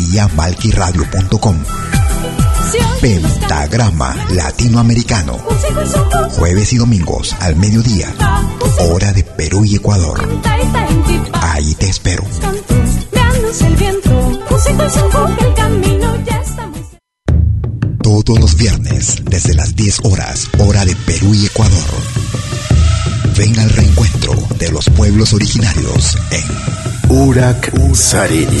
vía malquiradio.com. Pentagrama Latinoamericano. Jueves y domingos al mediodía. Hora de Perú y Ecuador. Ahí te espero. Todos los viernes, desde las 10 horas, hora de Perú y Ecuador. Ven al reencuentro de los pueblos originarios en Urak Sarini.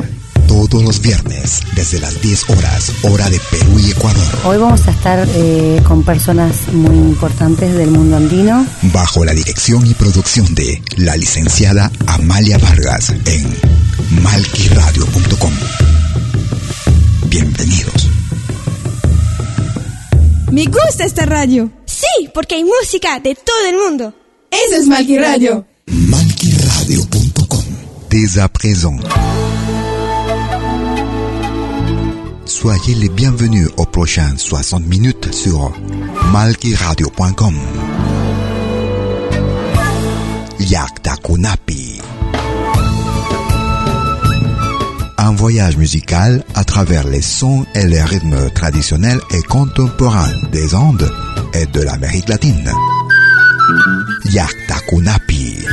todos los viernes desde las 10 horas, hora de Perú y Ecuador. Hoy vamos a estar eh, con personas muy importantes del mundo andino. Bajo la dirección y producción de la licenciada Amalia Vargas en malquiradio.com. Bienvenidos. Me gusta esta radio. Sí, porque hay música de todo el mundo. Eso es Malqui Radio. Malquiradio.com. Dès à présent. Soyez les bienvenus aux prochaines 60 minutes sur malkiradio.com. Yakta Kunapi. Un voyage musical à travers les sons et les rythmes traditionnels et contemporains des Andes et de l'Amérique latine. Yakta Kunapi.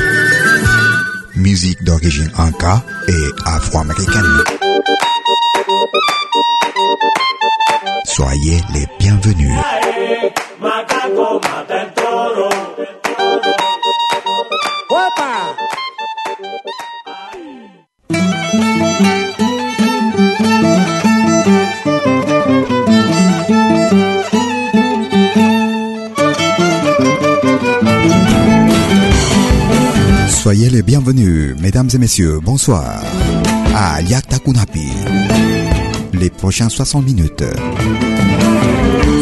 Musique d'origine inca et afro-américaine. Soyez les bienvenus. Soyez les bienvenus, mesdames et messieurs, bonsoir, à Yakta Kunapi. Les prochaines 60 minutes.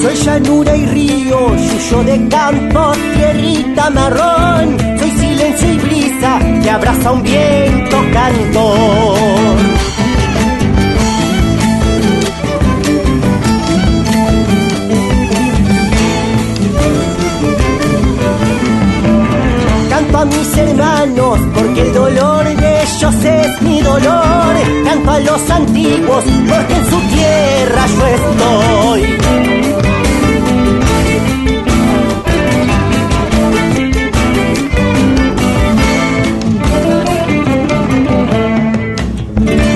Soy llanura y río, yuyo de campo, tierrita marrón. Soy silencio y brisa que abraza un viento cantor. Canto a mis hermanos porque el dolor es mi dolor. Canto a los antiguos porque en su tierra yo estoy.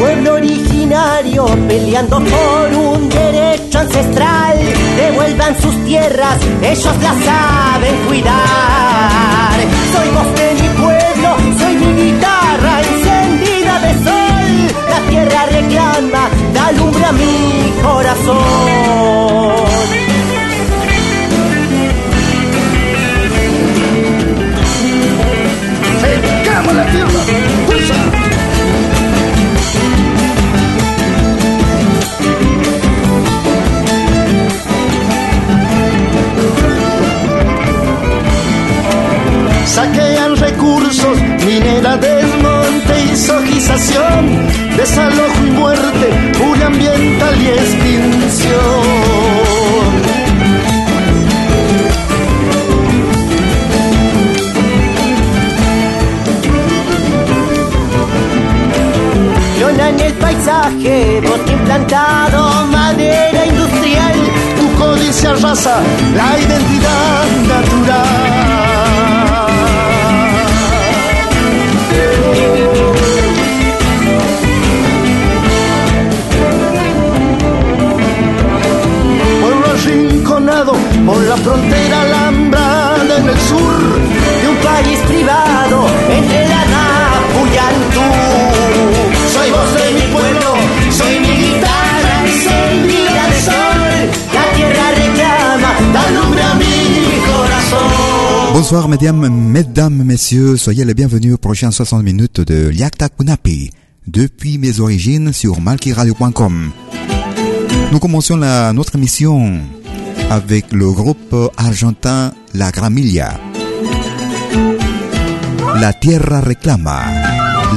Pueblo originario peleando por un derecho ancestral. Devuelvan sus tierras, ellos las saben cuidar. Soy voz de mi pueblo, soy mi tierra reclama, da alumbra a mi corazón. ¡Secamos la tierra! Bonsoir mesdames, mesdames, messieurs, soyez les bienvenus aux prochaines 60 minutes de Liakta Kunapi, depuis mes origines sur malkiradio.com. Nous commençons notre émission avec le groupe argentin La Gramilla. La tierra réclama,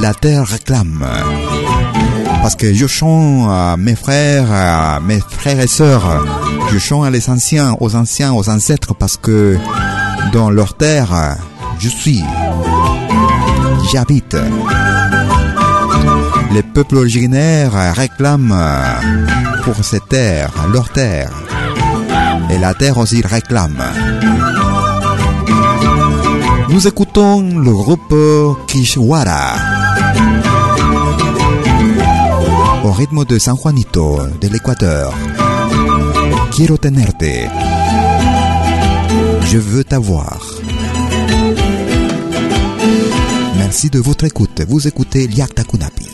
la terre réclame. Parce que je chante à mes frères, à mes frères et sœurs, je chante à les anciens, aux anciens, aux ancêtres, parce que dans leur terre, je suis, j'habite. Les peuples originaires réclament pour ces terres, leur terre. Et la terre aussi réclame. Nous écoutons le groupe Kishwara. Au rythme de San Juanito de l'Équateur. Quiero tenerte. Je veux t'avoir. Merci de votre écoute. Vous écoutez Liakta Kunapi.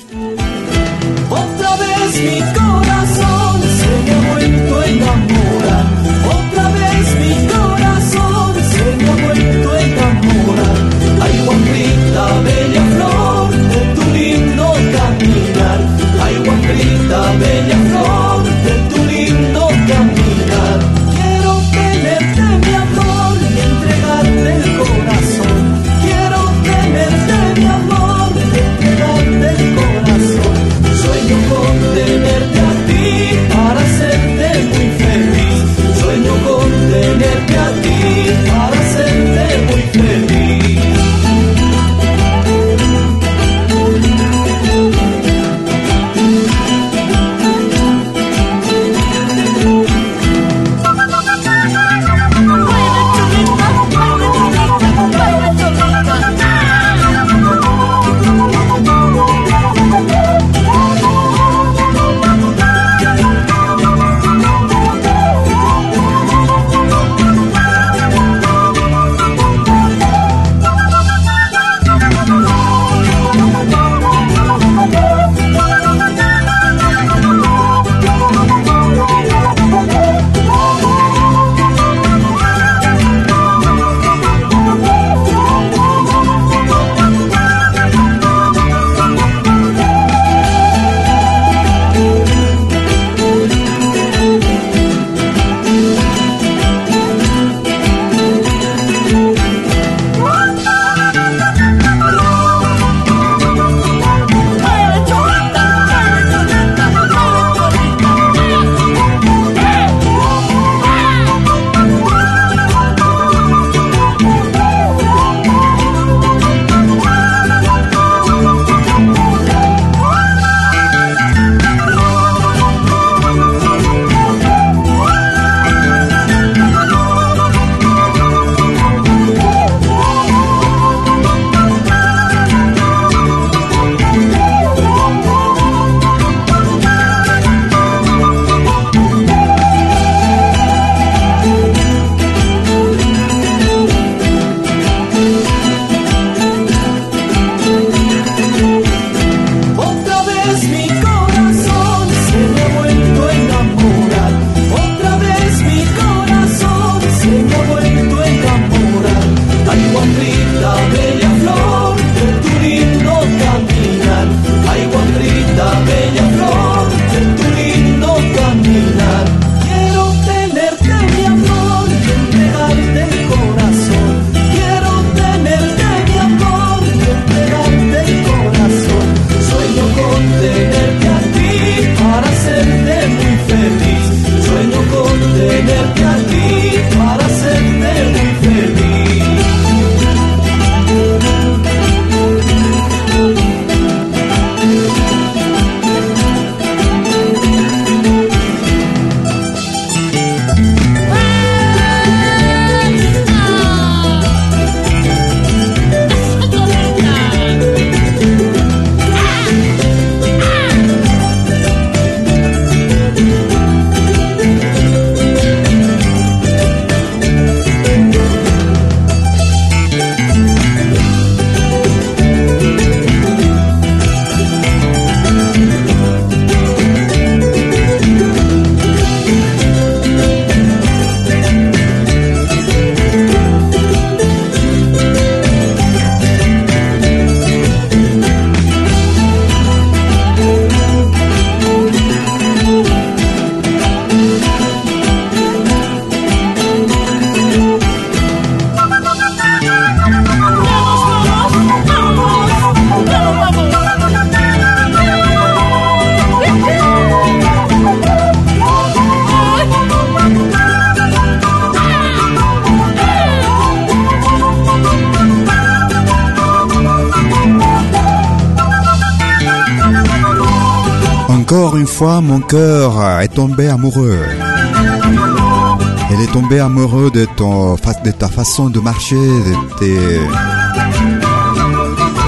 Mon cœur est tombé amoureux. Elle est tombée amoureux de, ton, de ta façon de marcher, de, tes,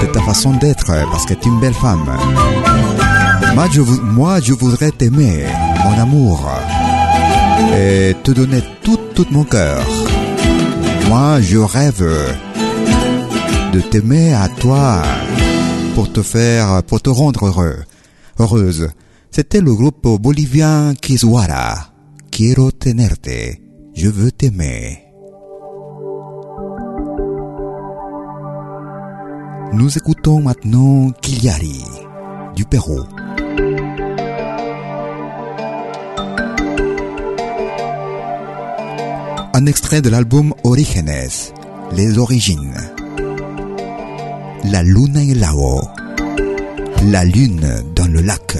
de ta façon d'être, parce que tu es une belle femme. Moi, je, moi, je voudrais t'aimer, mon amour, et te donner tout, tout mon cœur. Moi, je rêve de t'aimer à toi pour te faire, pour te rendre heureux, heureuse. C'était le groupe bolivien Kiswara. Quiero tenerte. Je veux t'aimer. Nous écoutons maintenant Kiliari du Pérou. Un extrait de l'album Orígenes, Les Origines. La luna en el lago. La lune dans le lac.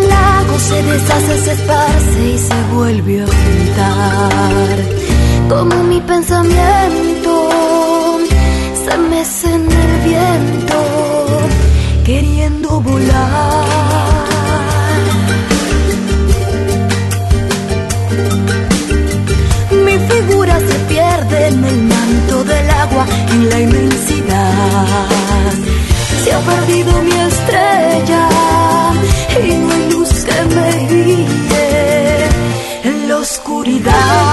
Lago se deshace, se esparce y se vuelve a juntar. Como mi pensamiento se mece en el viento, queriendo volar. Mi figura se pierde en el manto del agua, en la inmensidad. Se ha perdido mi estrella y no hay luz que me guíe en la oscuridad.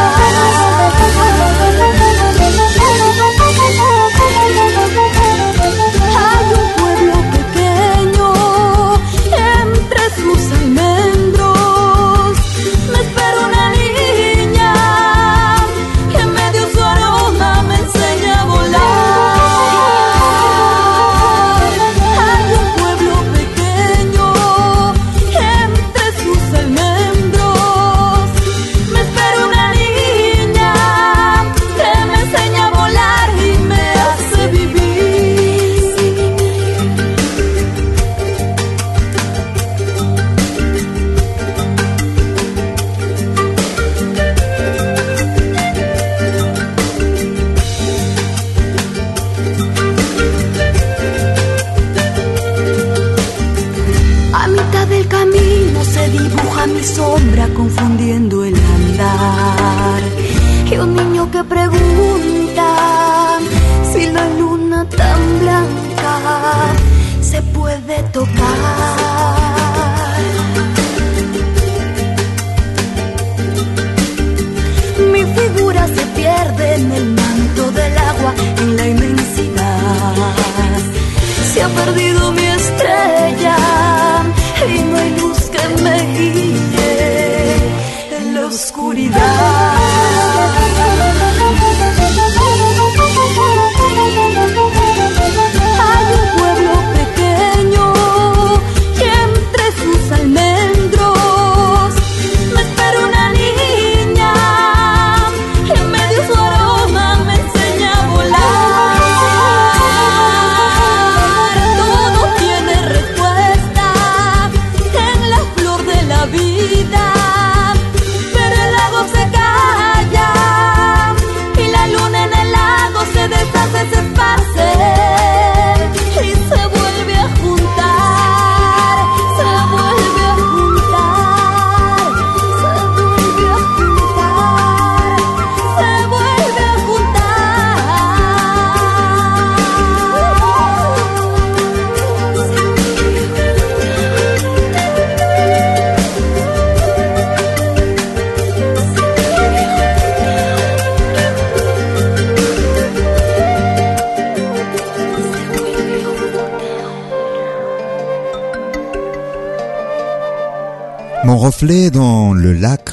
Dans le lac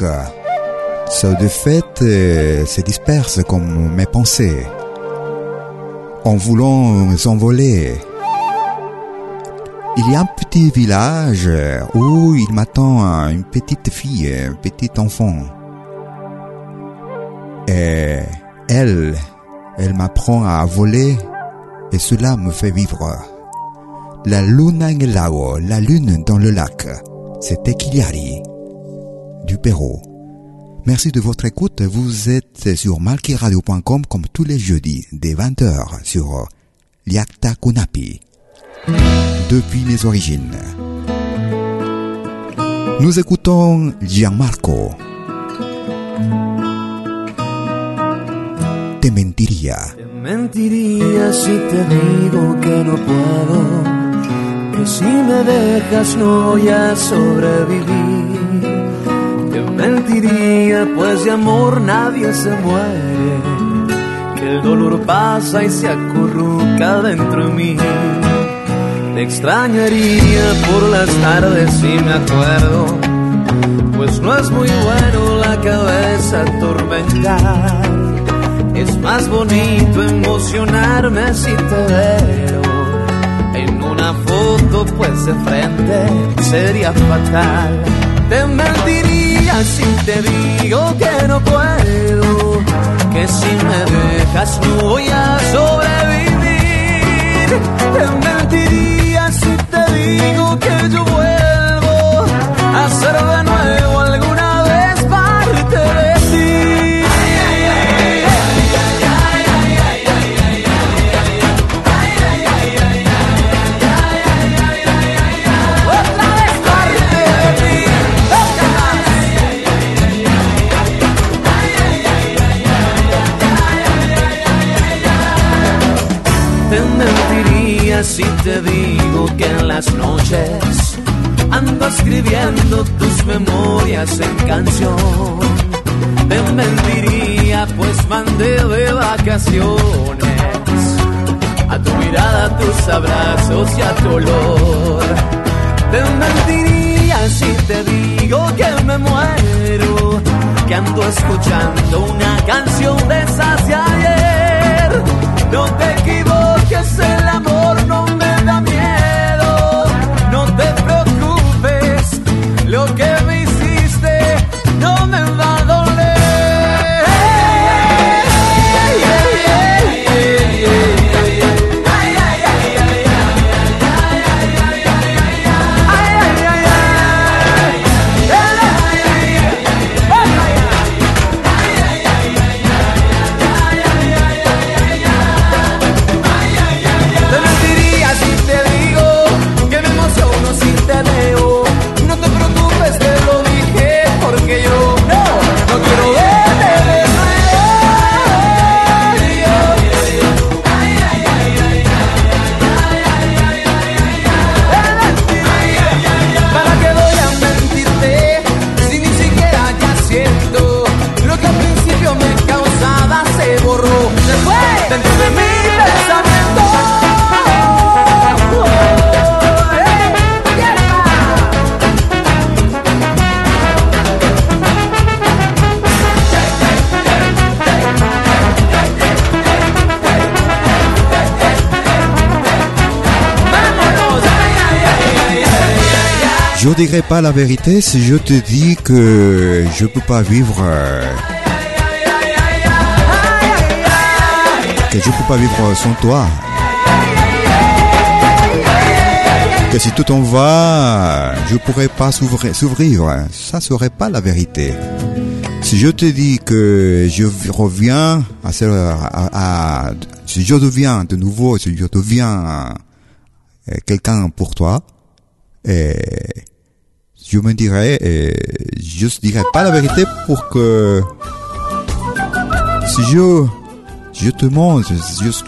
se de fait euh, se disperse comme mes pensées. En voulant s'envoler, il y a un petit village où il m'attend une petite fille, un petit enfant. Et elle, elle m'apprend à voler et cela me fait vivre. La luna en la lune dans le lac. C'était Kiliari Pérou. Merci de votre écoute. Vous êtes sur malkiradio.com comme tous les jeudis dès 20h sur Liakta Kunapi. Depuis les origines. Nous écoutons Gianmarco. Te. Te mentiría si te digo que no puedo, que si me dejas no sobrevivir. Mentiría pues de amor nadie se muere, que el dolor pasa y se acurruca dentro de mí. Te extrañaría por las tardes si me acuerdo, pues no es muy bueno la cabeza atormentar. Es más bonito emocionarme si te veo en una foto, pues de frente sería fatal. Te mentiría si te digo que no puedo, que si me dejas no voy a sobrevivir. Te mentiría si te digo que yo vuelvo a ser de nuevo alguna si te digo que en las noches ando escribiendo tus memorias en canción. Te mentiría pues mandé de vacaciones a tu mirada, a tus abrazos y a tu olor. Te mentiría si te digo que me muero, que ando escuchando una canción de esas de ayer. No te equivoques, el amor no me da miedo. No te preocupes, lo que Je dirais pas la vérité si je te dis que je peux pas vivre. Que je peux pas vivre sans toi. Que si tout en va, je pourrais pas s'ouvrir. Ça serait pas la vérité. Si je te dis que je reviens à, à- à- si je deviens de nouveau, si je deviens euh, quelqu'un pour toi, et je me dirais, je dirais pas la vérité pour que si je je te mens, je,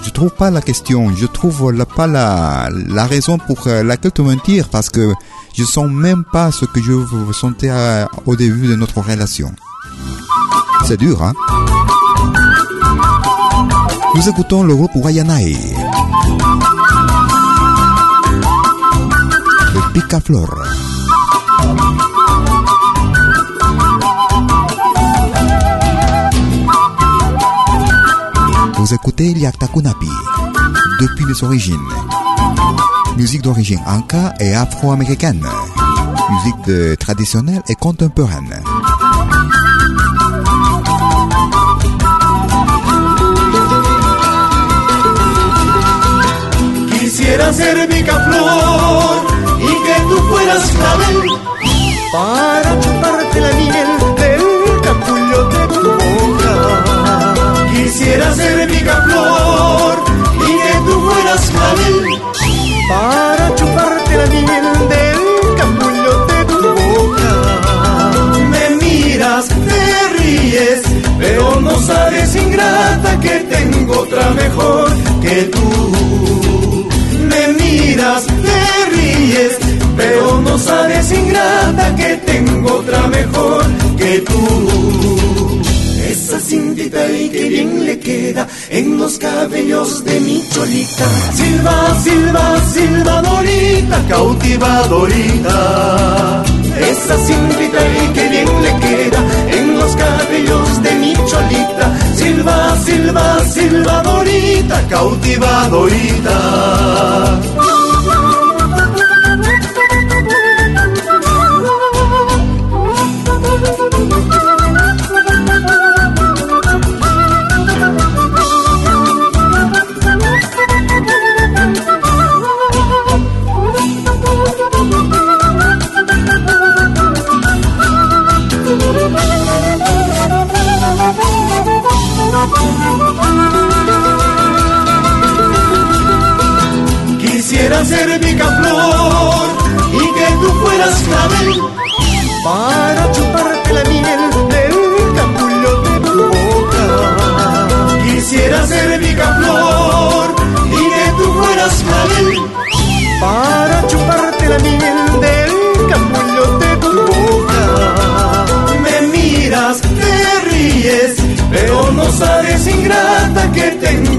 je trouve pas la question, je trouve pas la, la raison pour euh, laquelle te mentir parce que je sens même pas ce que je sentais euh, au début de notre relation. C'est dur, hein? Nous écoutons le groupe Guayanay. Le Picaflor. Vous écoutez Liakta depuis les origines. Musique d'origine anka et afro-américaine. Musique traditionnelle et contemporaine. Quisiera ser que la miel cintita y que bien le queda en los cabellos de mi cholita. Silva, silva, silvadorita, cautivadorita. Esa cintita y que bien le queda en los cabellos de mi cholita. Silva, silva, silvadorita, cautivadorita.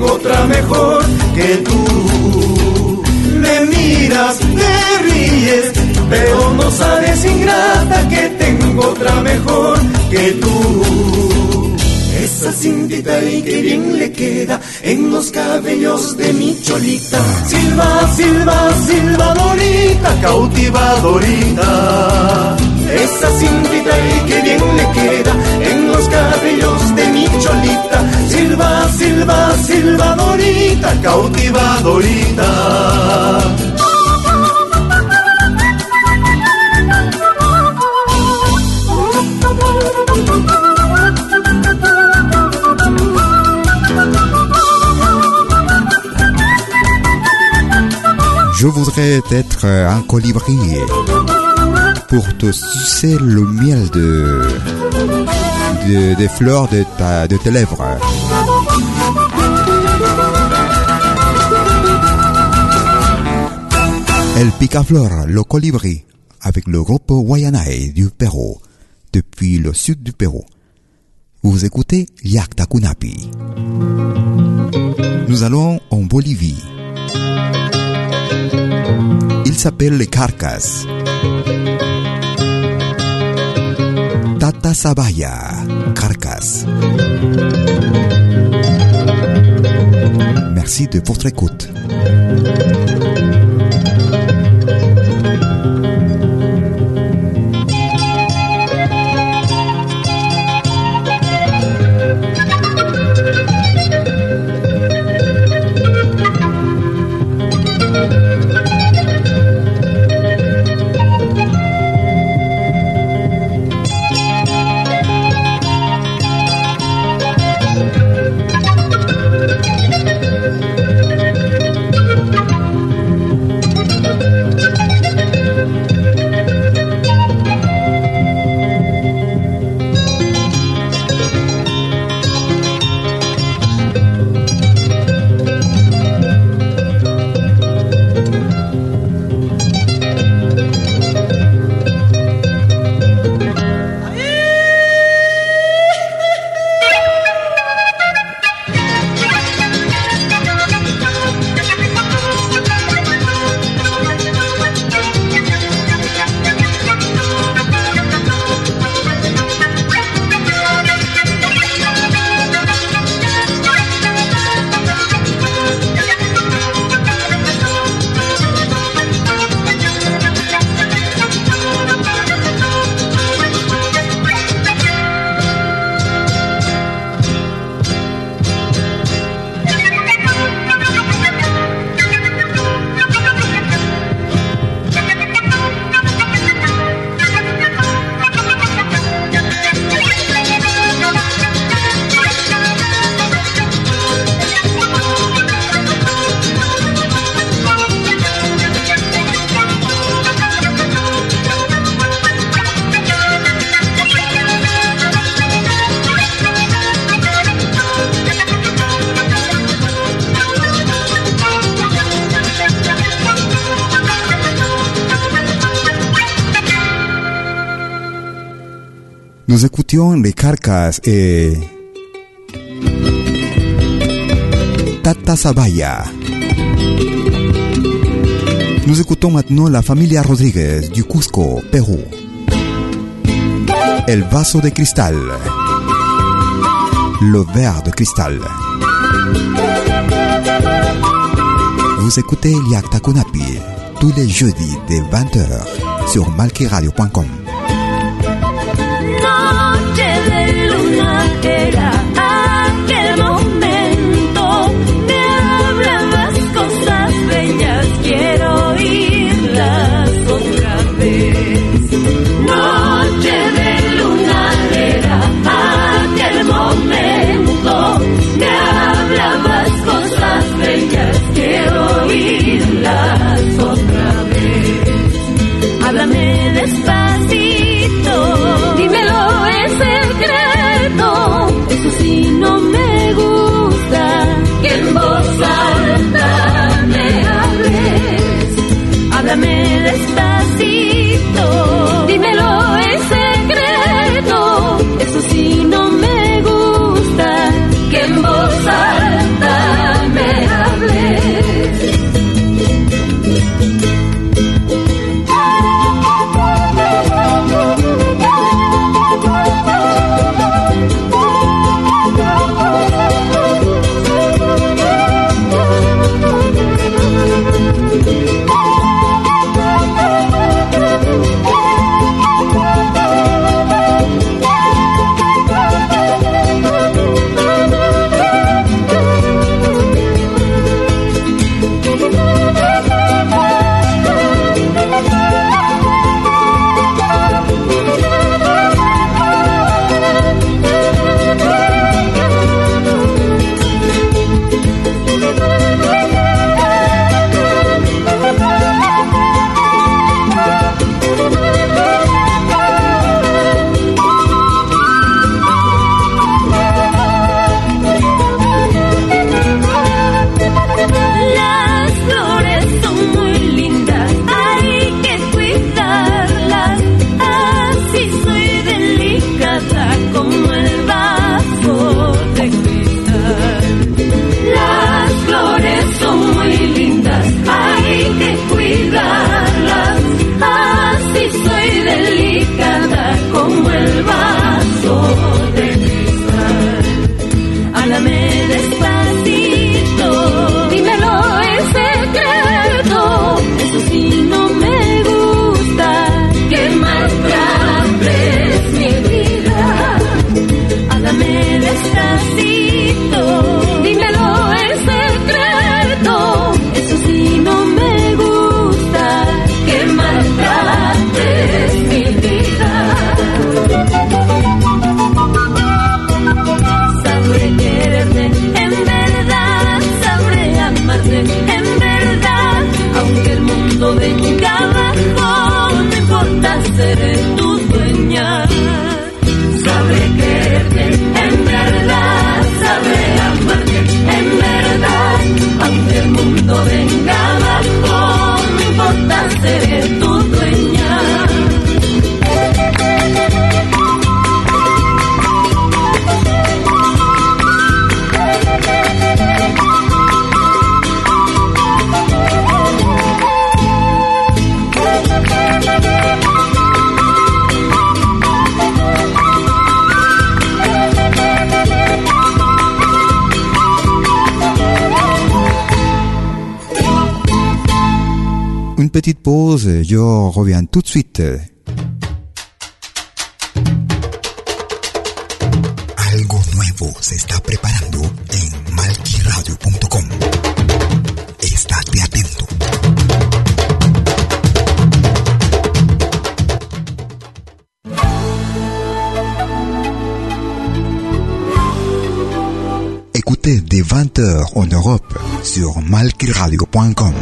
Otra mejor que tú. Me miras, te ríes, pero no sabes ingrata que tengo otra mejor que tú. Esa cintita y que bien le queda en los cabellos de mi cholita. Silva, silva, silvadorita, cautivadorita. Esa cintita y que cholita. Silva, silva, silvadorita, cautivadorita. Je voudrais être un colibri pour te sucer le miel de, de- des fleurs de, ta, de tes lèvres. El picaflor, le colibri, avec le groupe Wayanae du Pérou, depuis le sud du Pérou. Vous écoutez Yakta Kunapi. Nous allons en Bolivie. Il s'appelle les Carcas. Tatabasabaya, Caracas. Merci de votre écoute. Les Carcas et Tata Sabaya. Nous écoutons maintenant la familia Rodríguez du Cusco, Pérou. El vaso de cristal. Le verre de cristal. Vous écoutez Liakta Kunapi tous les jeudis dès 20h sur malquiradio.com. je reviens tout de suite. Algo nuevo se está preparando en malquiradio.com. Estate atento. Écoutez dès 20h en Europe sur malquiradio.com.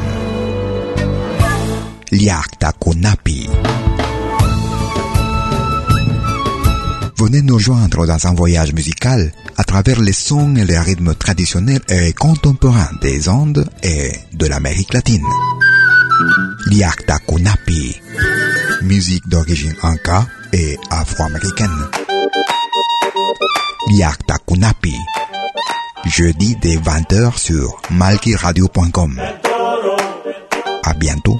Liakta Kunapi. Venez nous joindre dans un voyage musical à travers les sons et les rythmes traditionnels et contemporains des Andes et de l'Amérique latine. Liakta Kunapi. Musique d'origine inca et afro-américaine. Yakta Kunapi. Jeudi dès 20h sur malkiradio.com. À bientôt.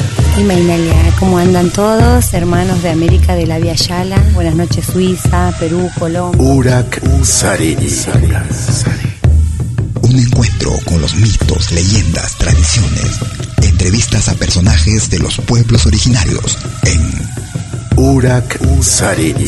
Y Mainalia, ¿cómo andan todos? Hermanos de América de la Via Yala. Buenas noches, Suiza, Perú, Colombia. Urak Sariri. Un encuentro con los mitos, leyendas, tradiciones, entrevistas a personajes de los pueblos originarios en Urak Sariri.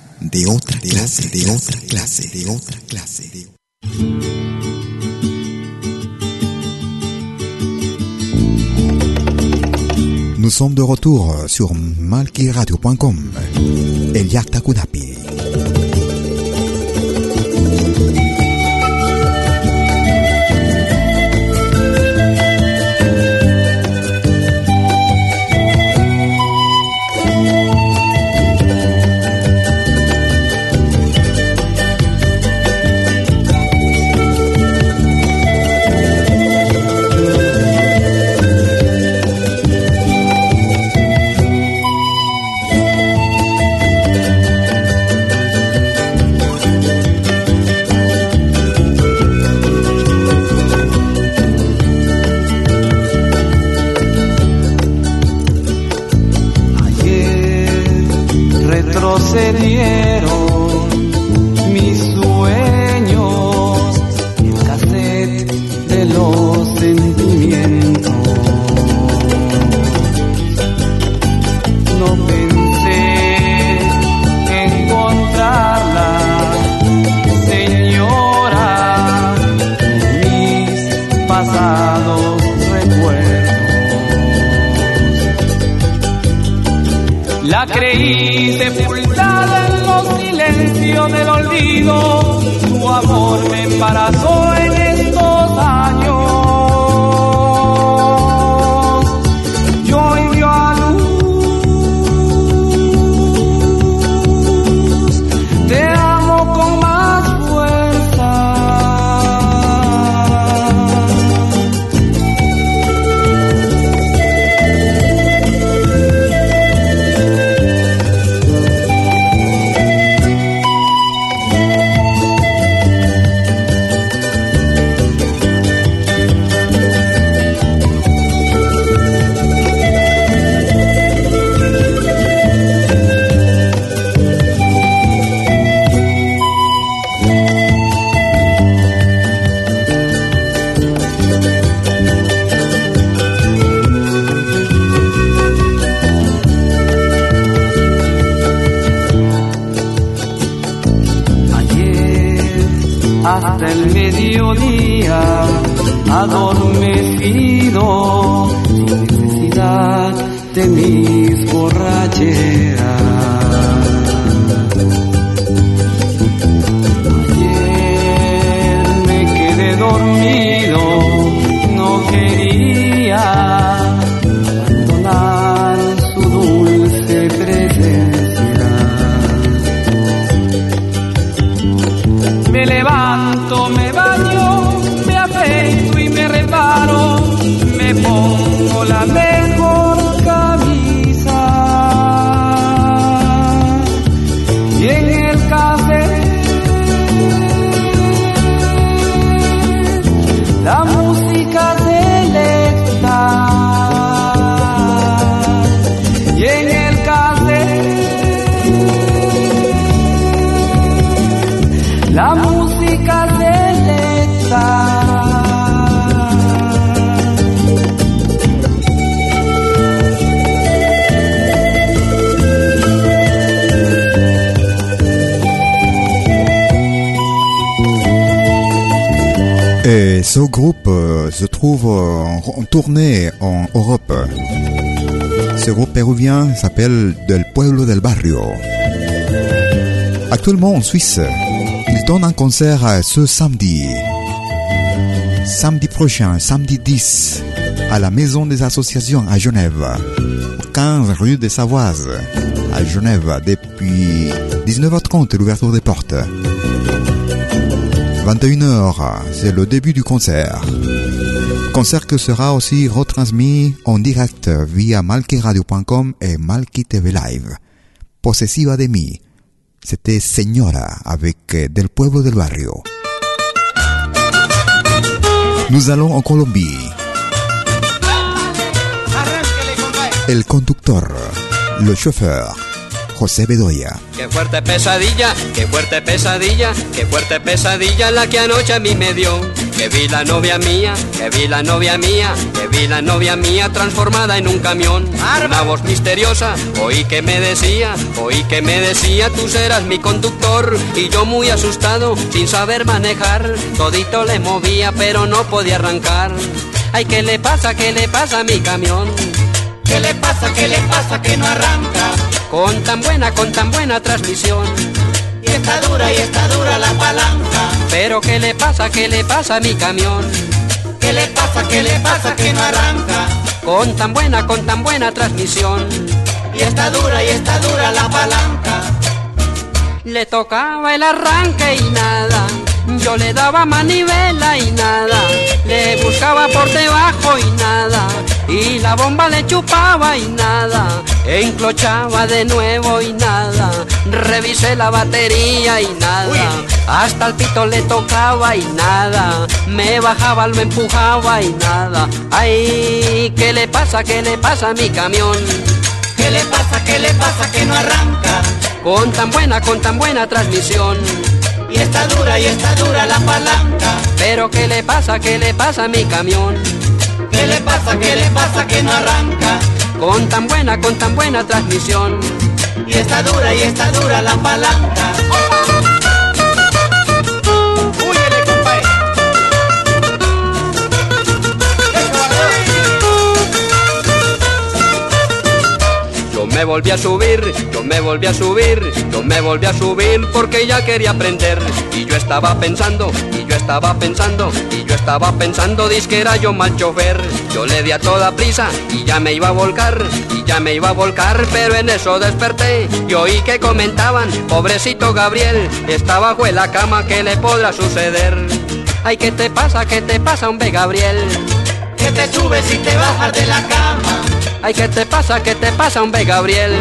de otra clase, de otra clase, de otra clase. de- Nous sommes de retour sur malquiradio.com. El Yakta ce groupe euh, se trouve euh, en tournée en Europe. Ce groupe péruvien s'appelle Del Pueblo del Barrio. Actuellement en Suisse, il donne un concert ce samedi. Samedi prochain, samedi 10, à la Maison des Associations à Genève, au 15 rue des Savoises, à Genève, depuis 19h30, l'ouverture des portes. 21h, c'est le début du concert. Concert que sera aussi retransmis en direct via malquiradio.com et Malki TV Live. Posesiva de mí. C'était Señora avec Del Pueblo del Barrio. Nous allons en Colombie. El conductor, le chauffeur, José Bedoya. Qué fuerte pesadilla, qué fuerte pesadilla, qué fuerte pesadilla la que anoche a mí me dio. Que vi la novia mía, que vi la novia mía, que vi la novia mía transformada en un camión. Una voz misteriosa, oí que me decía, oí que me decía, tú serás mi conductor. Y yo muy asustado, sin saber manejar, todito le movía, pero no podía arrancar. Ay, ¿qué le pasa, qué le pasa a mi camión? ¿Qué le pasa, qué le pasa que no arranca? Con tan buena, con tan buena transmisión. Y está dura, y está dura la palanca. Pero ¿qué le pasa, qué le pasa a mi camión? ¿Qué le pasa, qué le pasa que no arranca? Con tan buena, con tan buena transmisión. Y está dura, y está dura la palanca. Le tocaba el arranque y nada. Yo le daba manivela y nada. Le buscaba por debajo y nada. Y la bomba le chupaba y nada. Enclochaba de nuevo y nada. Revisé la batería y nada. Hasta el pito le tocaba y nada. Me bajaba, lo empujaba y nada. Ay, ¿qué le pasa? ¿Qué le pasa a mi camión? ¿Qué le pasa, qué le pasa que no arranca? Con tan buena, con tan buena transmisión. Y está dura, y está dura la palanca. Pero ¿qué le pasa, qué le pasa a mi camión? ¿Qué le pasa, qué le pasa que no arranca? Con tan buena, con tan buena transmisión. Y está dura, y está dura la palanca. Me volví a subir, yo me volví a subir, yo me volví a subir porque ya quería aprender. Y yo estaba pensando, y yo estaba pensando, y yo estaba pensando, que era yo mal chofer. Yo le di a toda prisa y ya me iba a volcar, y ya me iba a volcar, pero en eso desperté y oí que comentaban, pobrecito Gabriel, está bajo en la cama, ¿qué le podrá suceder? Ay, ¿qué te pasa, qué te pasa, hombre Gabriel? Que te subes y te bajas de la cama. Ay, ¿qué te pasa, qué te pasa, hombre Gabriel?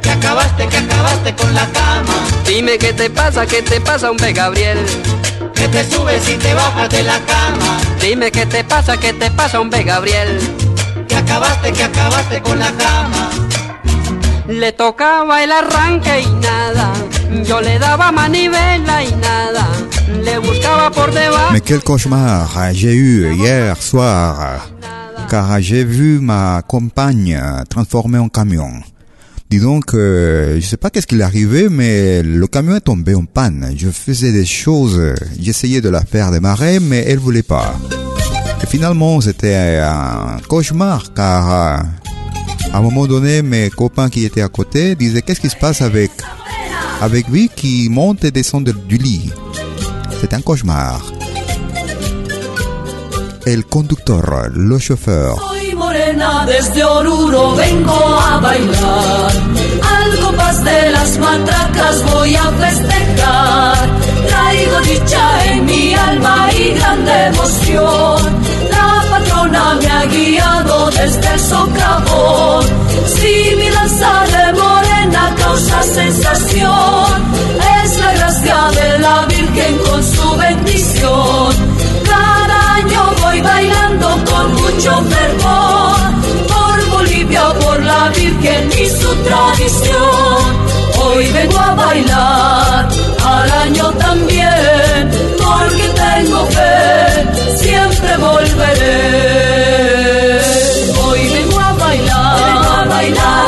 Que acabaste, que acabaste con la cama. Dime qué te pasa, qué te pasa, hombre Gabriel. Que te subes y te bajas de la cama. Dime qué te pasa, qué te pasa, hombre Gabriel. Que acabaste, que acabaste con la cama. Le tocaba el arranque y nada. Yo le daba manivela y nada. Le buscaba por debajo. Mais quel cauchemar j'ai eu hier soir, car j'ai vu ma compagne transformée en camion. Dis donc, euh, je sais pas qu'est-ce qui est arrivé, mais le camion est tombé en panne. Je faisais des choses, j'essayais de la faire démarrer, mais elle voulait pas. Et finalement, c'était un cauchemar, car euh, à un moment donné, mes copains qui étaient à côté disaient qu'est-ce qui se passe avec avec lui qui monte et descend de- du lit? C'est un cauchemar. El conductor, le chauffeur, Soy morena desde Oruro, vengo a bailar. Al compás de las matracas voy a festejar. Traigo dicha en mi alma y gran devoción. La patrona me ha guiado desde el socavón. Si mi danza de morena causa sensación, es la gracia de la Virgen con su bendición. Bailando con mucho fervor por Bolivia, por la Virgen y su tradición. Hoy vengo a bailar al año también, porque tengo fe, siempre volveré. Hoy vengo a bailar, a bailar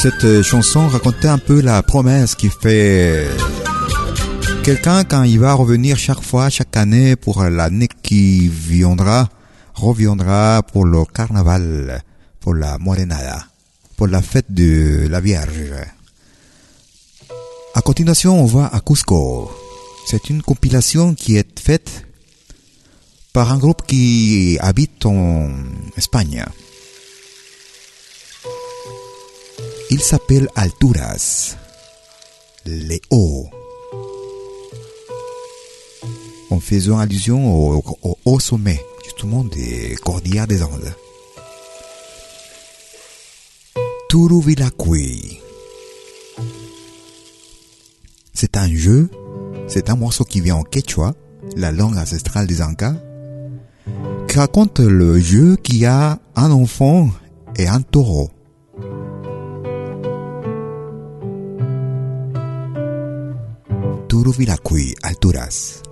Cette euh, chanson racontait un peu la promesse qui fait quelqu'un quand il va revenir chaque fois, chaque année pour l'année qui viendra, reviendra pour le carnaval, pour la morenada, pour la fête de la Vierge. A continuation, on va à Cusco. C'est une compilation qui est faite par un groupe qui habite en Espagne. Il s'appelle Alturas, les hauts. En faisant allusion au, au sommet, justement, des cordillères des Andes. Turuvilacui. C'est un jeu, c'est un morceau qui vient en quechua, la langue ancestrale des Incas, qui raconte le jeu qui a un enfant et un taureau. Turuvilacui, alturas.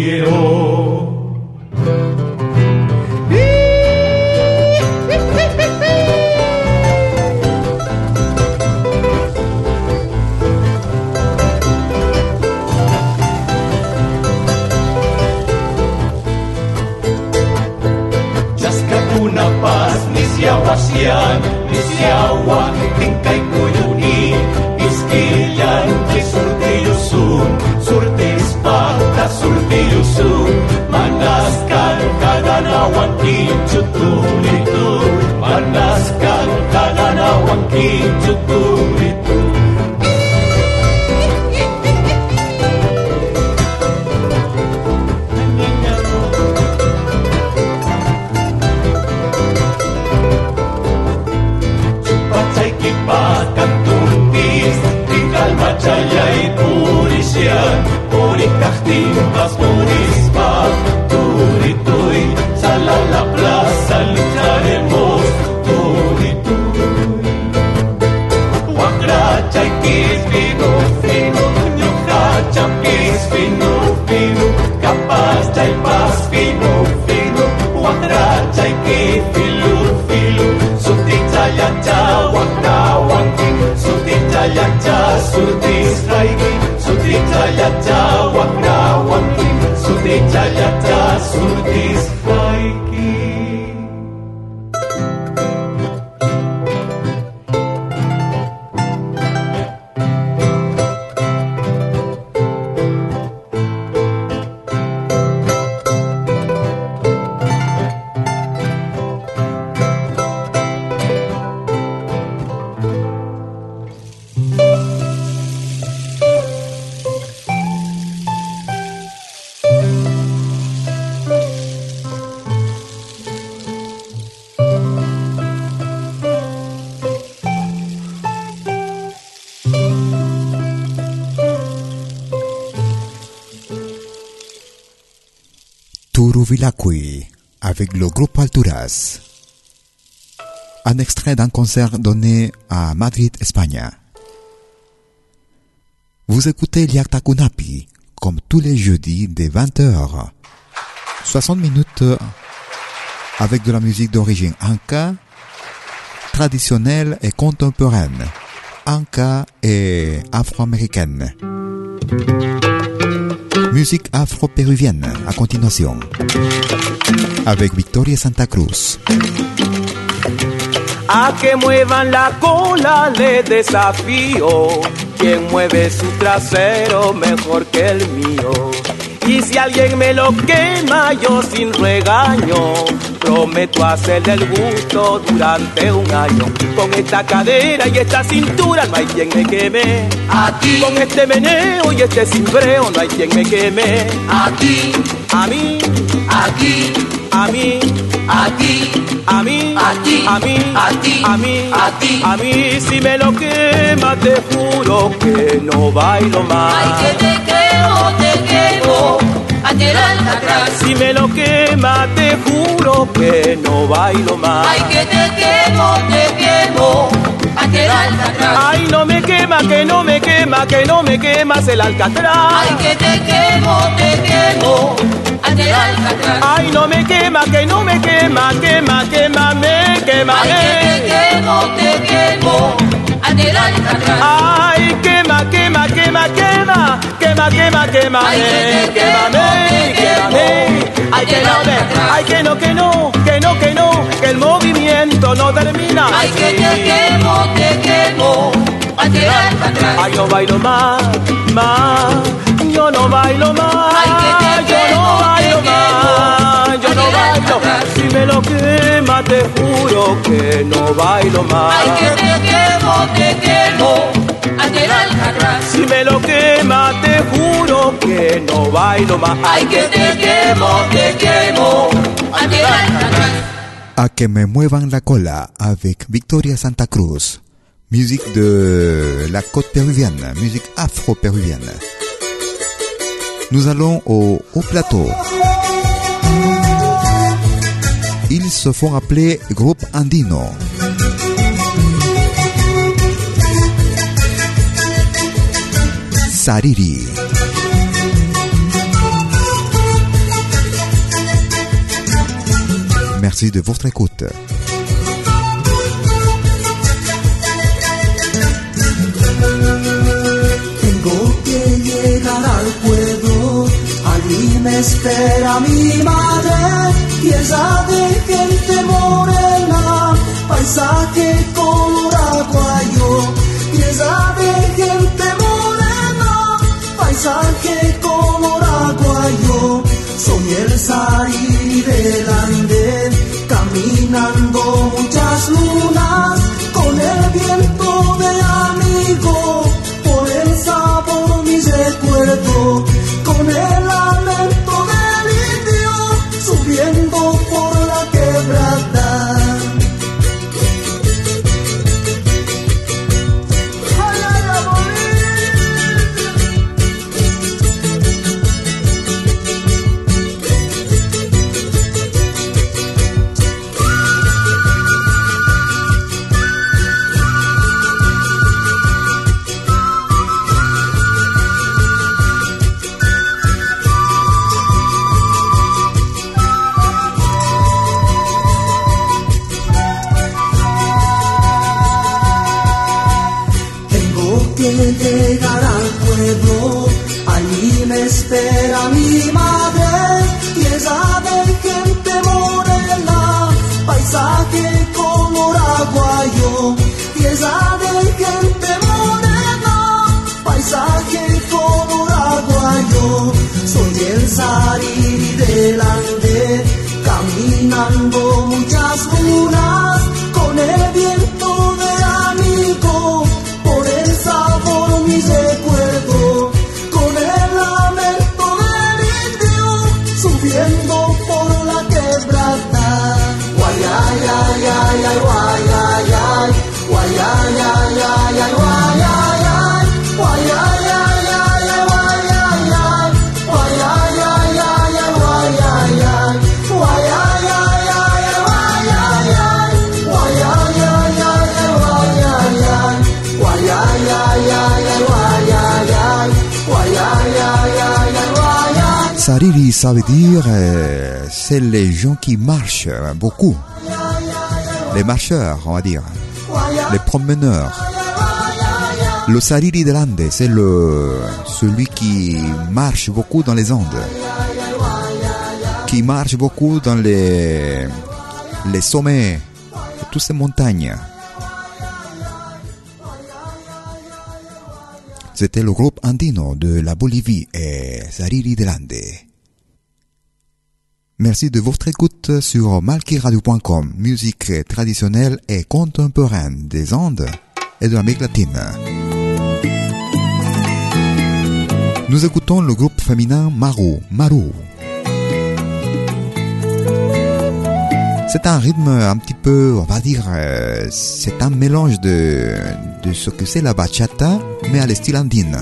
Quiero. Yaskakuna paz, nisiawa, tinkay kuyuni, iskillan, sultilusu Panaskan kadanawan kincutku itu Panaskan kadanawan kincutku purisyan Purikahtimpas purispa Turituy Sala la plaza lucharemos Turituy Wakrachay kis fino fino Nyuhacham kis fino fino Kapaz chay pas fino fino Wakrachay kis filu filu Sutik sayacha wakna wankin Sutik sayacha surtis raiki Sudita Yata Wakna Wakim Sudita Yata Sudis. Avec le groupe Alturas. Un extrait d'un concert donné à Madrid, Espagne. Vous écoutez Liakta Kunapi comme tous les jeudis dès 20h. 60 minutes avec de la musique d'origine anka, traditionnelle et contemporaine, anka et afro-américaine. Musique afro-péruvienne à continuation, avec Victoria Santa Cruz. A que muevan la cola le desafío. Quien mueve su trasero mejor que el mío. Y si alguien me lo quema, yo sin regaño, prometo hacerle el gusto durante un año. Con esta cadera y esta cintura no hay quien me queme. A ti, Con este meneo y este cimbreo no hay quien me queme. a ti, A mí, a ti, a mí, a ti, a mí, A ti, a mí, a ti, a mí, a ti. a mí, si me lo quema, te juro que no bailo más. Ay, que te quemo, te quemo, ante el alcatraz. Si me lo quema, te juro que no bailo más. Ay, que te quemo, te quemo, ante el alcatraz. Ay, no me quema, que no me quema, que no me quemas el alcatraz. Ay, que te quemo, te quemo, ante el alcatraz. Ay, no me quema, que no me quema, quema, quema, me quema, Ay, que te quemo, te quemo. Ay, quema, quema, quema, quema, quema, quema, quema, quémame, quémame. Ay, que no, el me- alcatraz. ay, que no, que no, que no, que no, que el movimiento no termina. Ay, que te quemo, te quemo. Ay, no bailo más, más, yo no bailo más, me lo quema, te juro que no bailo más. Ay, que te quemo, te quemo, ante el alcatraz. Si me lo quema, te juro que no bailo más. Ay, que te quemo, te quemo, ante el alcatraz. À que me muevan la cola avec Victoria Santa Cruz. Musique de la côte péruvienne, musique afro-péruvienne. Nous allons au, au plateau. Ils se font appeler groupe andino. Sariri. Merci de votre écoute. Allí me espera mi madre, tierra de gente morena, paisaje color aguayo, tierra de gente morena, paisaje color aguayo, soy el Sari del Ande, caminando muchas lunas, con el viento de amigo, por el sabor mi recuerdo, con el brother. Paisaje color aguayo, tierra de gente morena, paisaje color aguayo, soy el Sariri del Ande, caminando muchas lunas, con el viento Sariri, ça veut dire euh, c'est les gens qui marchent beaucoup. Les marcheurs, on va dire. Les promeneurs. Le Sariri de l'Ande, c'est le celui qui marche beaucoup dans les Andes. Qui marche beaucoup dans les, les sommets de toutes ces montagnes. C'était le groupe andino de la Bolivie et Sariri de l'Ande. Merci de votre écoute sur malkiradio.com, musique traditionnelle et contemporaine des Andes et de l'Amérique latine. Nous écoutons le groupe féminin Maru, Maru. C'est un rythme un petit peu, on va dire, euh, c'est un mélange de, de ce que c'est la bachata, mais à l'estyle andine.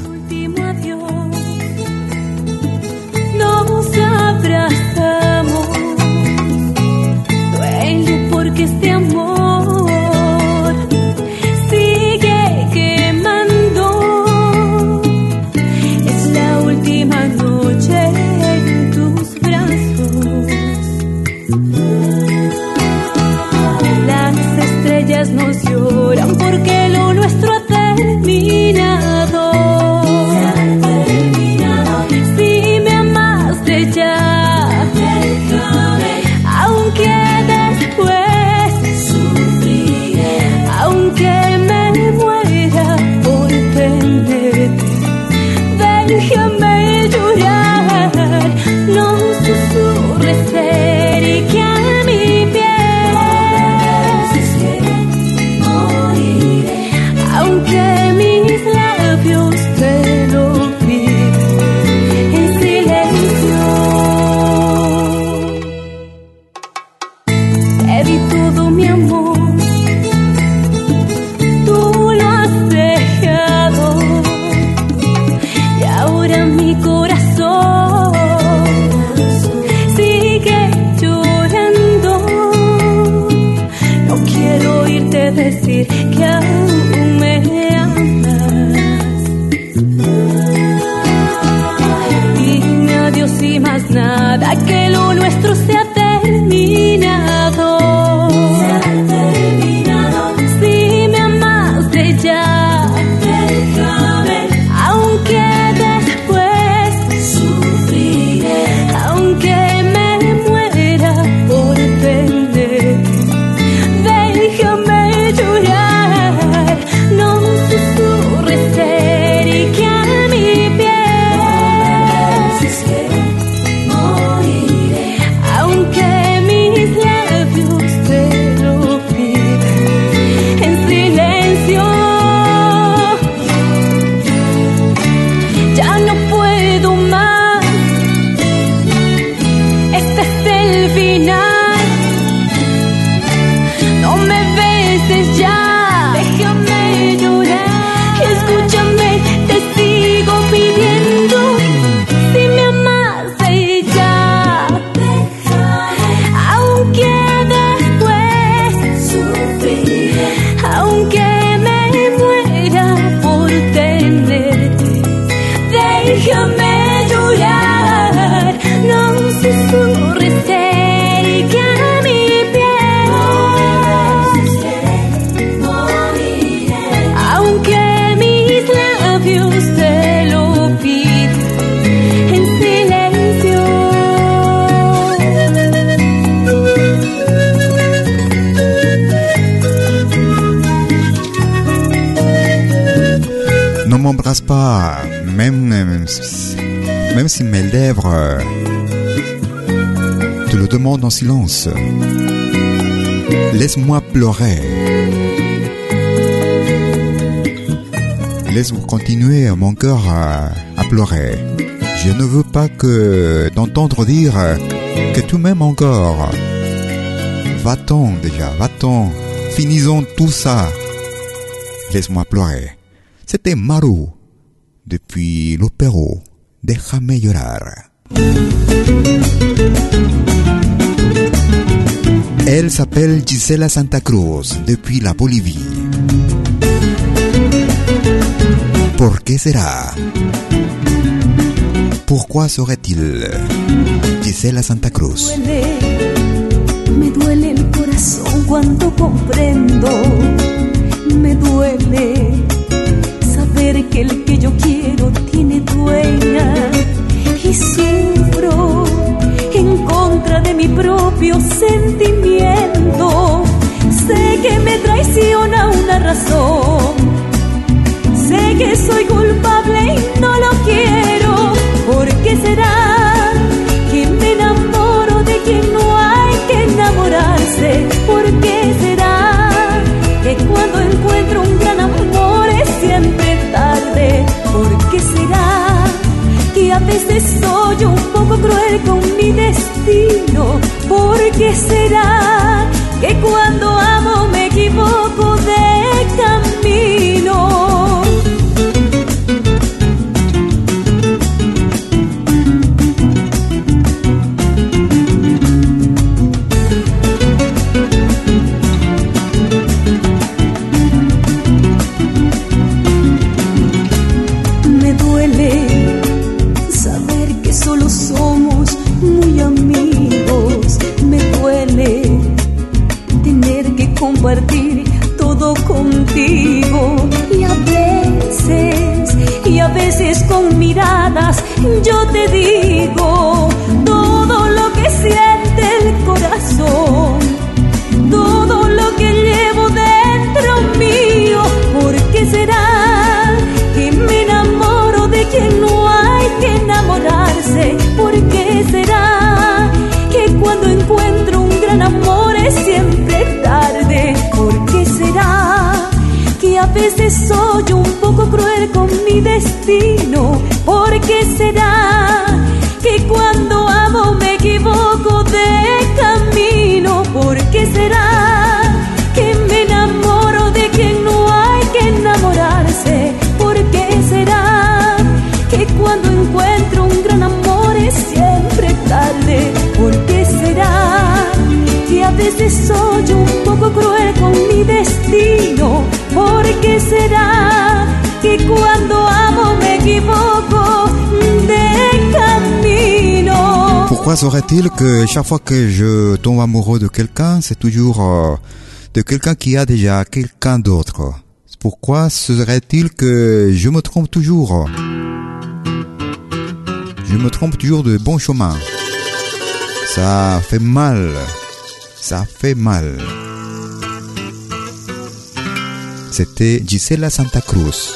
En silence. Laisse-moi pleurer. Laisse-moi continuer mon cœur à, pleurer. Je ne veux pas que d'entendre dire que tu m'aimes encore. Va-t'en déjà, va-t'en. Finissons tout ça. Laisse-moi pleurer. C'était Maru, depuis l'opéro. Déjame llorar. Elle s'appelle Gisela Santa Cruz, depuis la Bolivie. ¿Por qué será? Pourquoi serait-il Gisela Santa Cruz. Me duele el corazón cuando comprendo. Me duele saber que el que yo quiero tiene dueña. Y sufro en contra de mi propio sentimiento. Traiciona una razón. Sé que soy culpable y no lo quiero. ¿Por qué será que me enamoro de quien no hay que enamorarse? ¿Por qué será que cuando encuentro un gran amor es siempre tarde? ¿Por qué será que a veces soy un poco cruel con mi destino? ¿Por qué será que cuando Pourquoi serait-il que chaque fois que je tombe amoureux de quelqu'un, c'est toujours euh, de quelqu'un qui a déjà quelqu'un d'autre Pourquoi serait-il que je me trompe toujours? Je me trompe toujours de bon chemin. Ça fait mal. Ça fait mal. C'était Gisela Santa Cruz.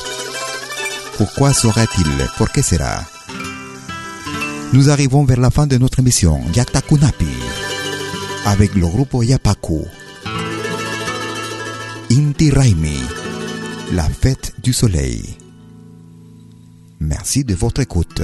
Pourquoi serait-il? ¿Por qué será? Nous arrivons vers la fin de notre émission Yatakunapi avec le groupe Yapaku. Inti Raimi, la fête du soleil. Merci de votre écoute.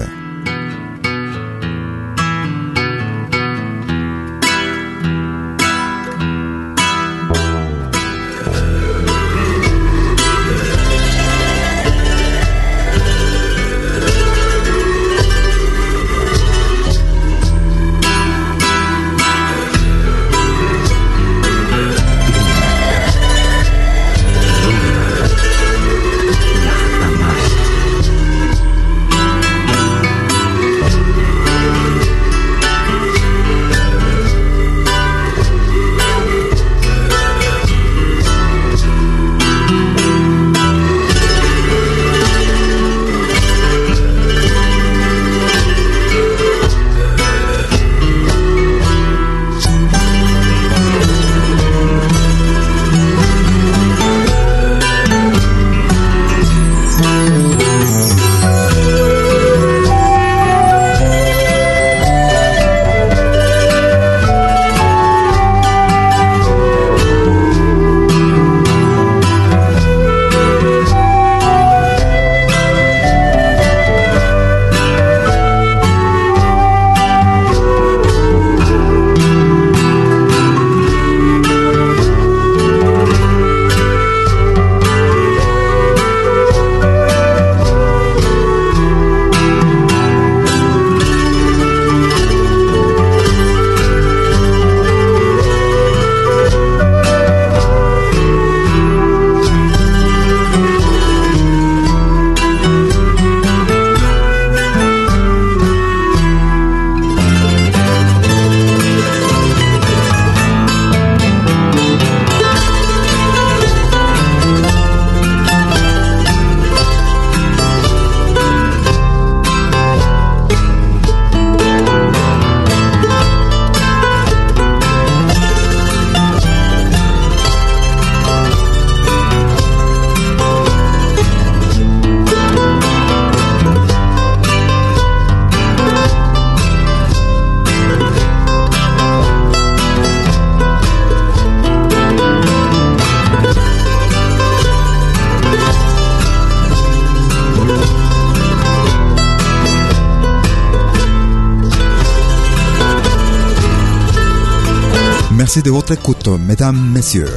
Écoute, mesdames, messieurs.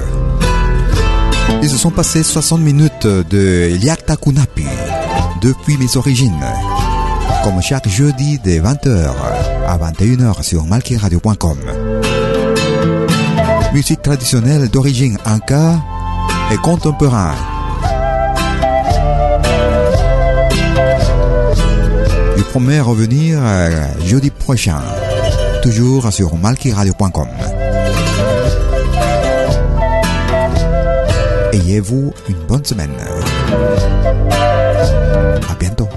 Ils se sont passés 60 minutes de Yakta Kunapi depuis mes origines. Comme chaque jeudi de 20h à 21h sur malkiradio.com. Musique traditionnelle d'origine inca et contemporaine. Je promets revenir euh, jeudi prochain, toujours sur malkiradio.com. Ayez-vous une bonne semaine. À bientôt.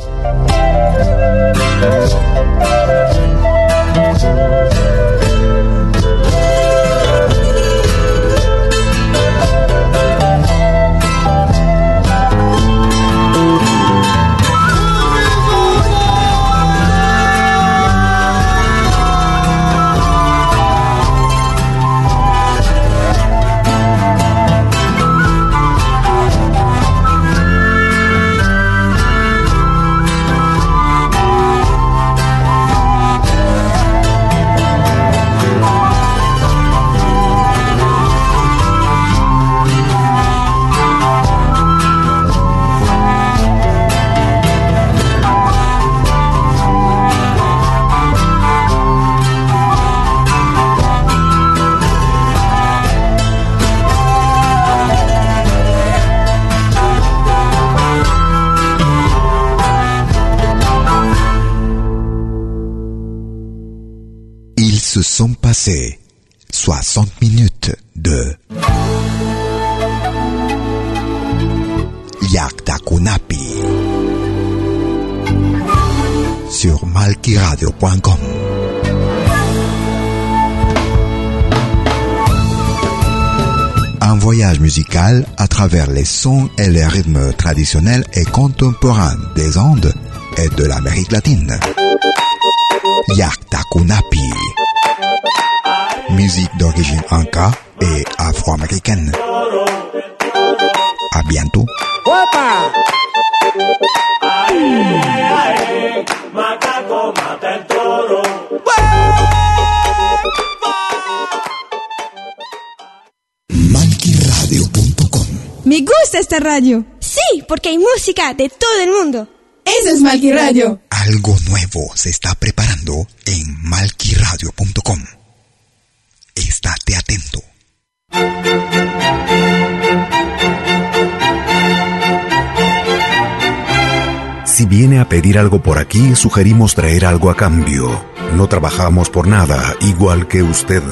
Travers les sons et les rythmes traditionnels et contemporains des Andes et de l'Amérique latine. Yakta Kunapi. Musique d'origine inca et afro-américaine. À bientôt. Esta radio. Sí, porque hay música de todo el mundo. Eso es Malqui Radio. Algo nuevo se está preparando en malquiradio.com. Estate atento. Si viene a pedir algo por aquí, sugerimos traer algo a cambio. No trabajamos por nada, igual que usted.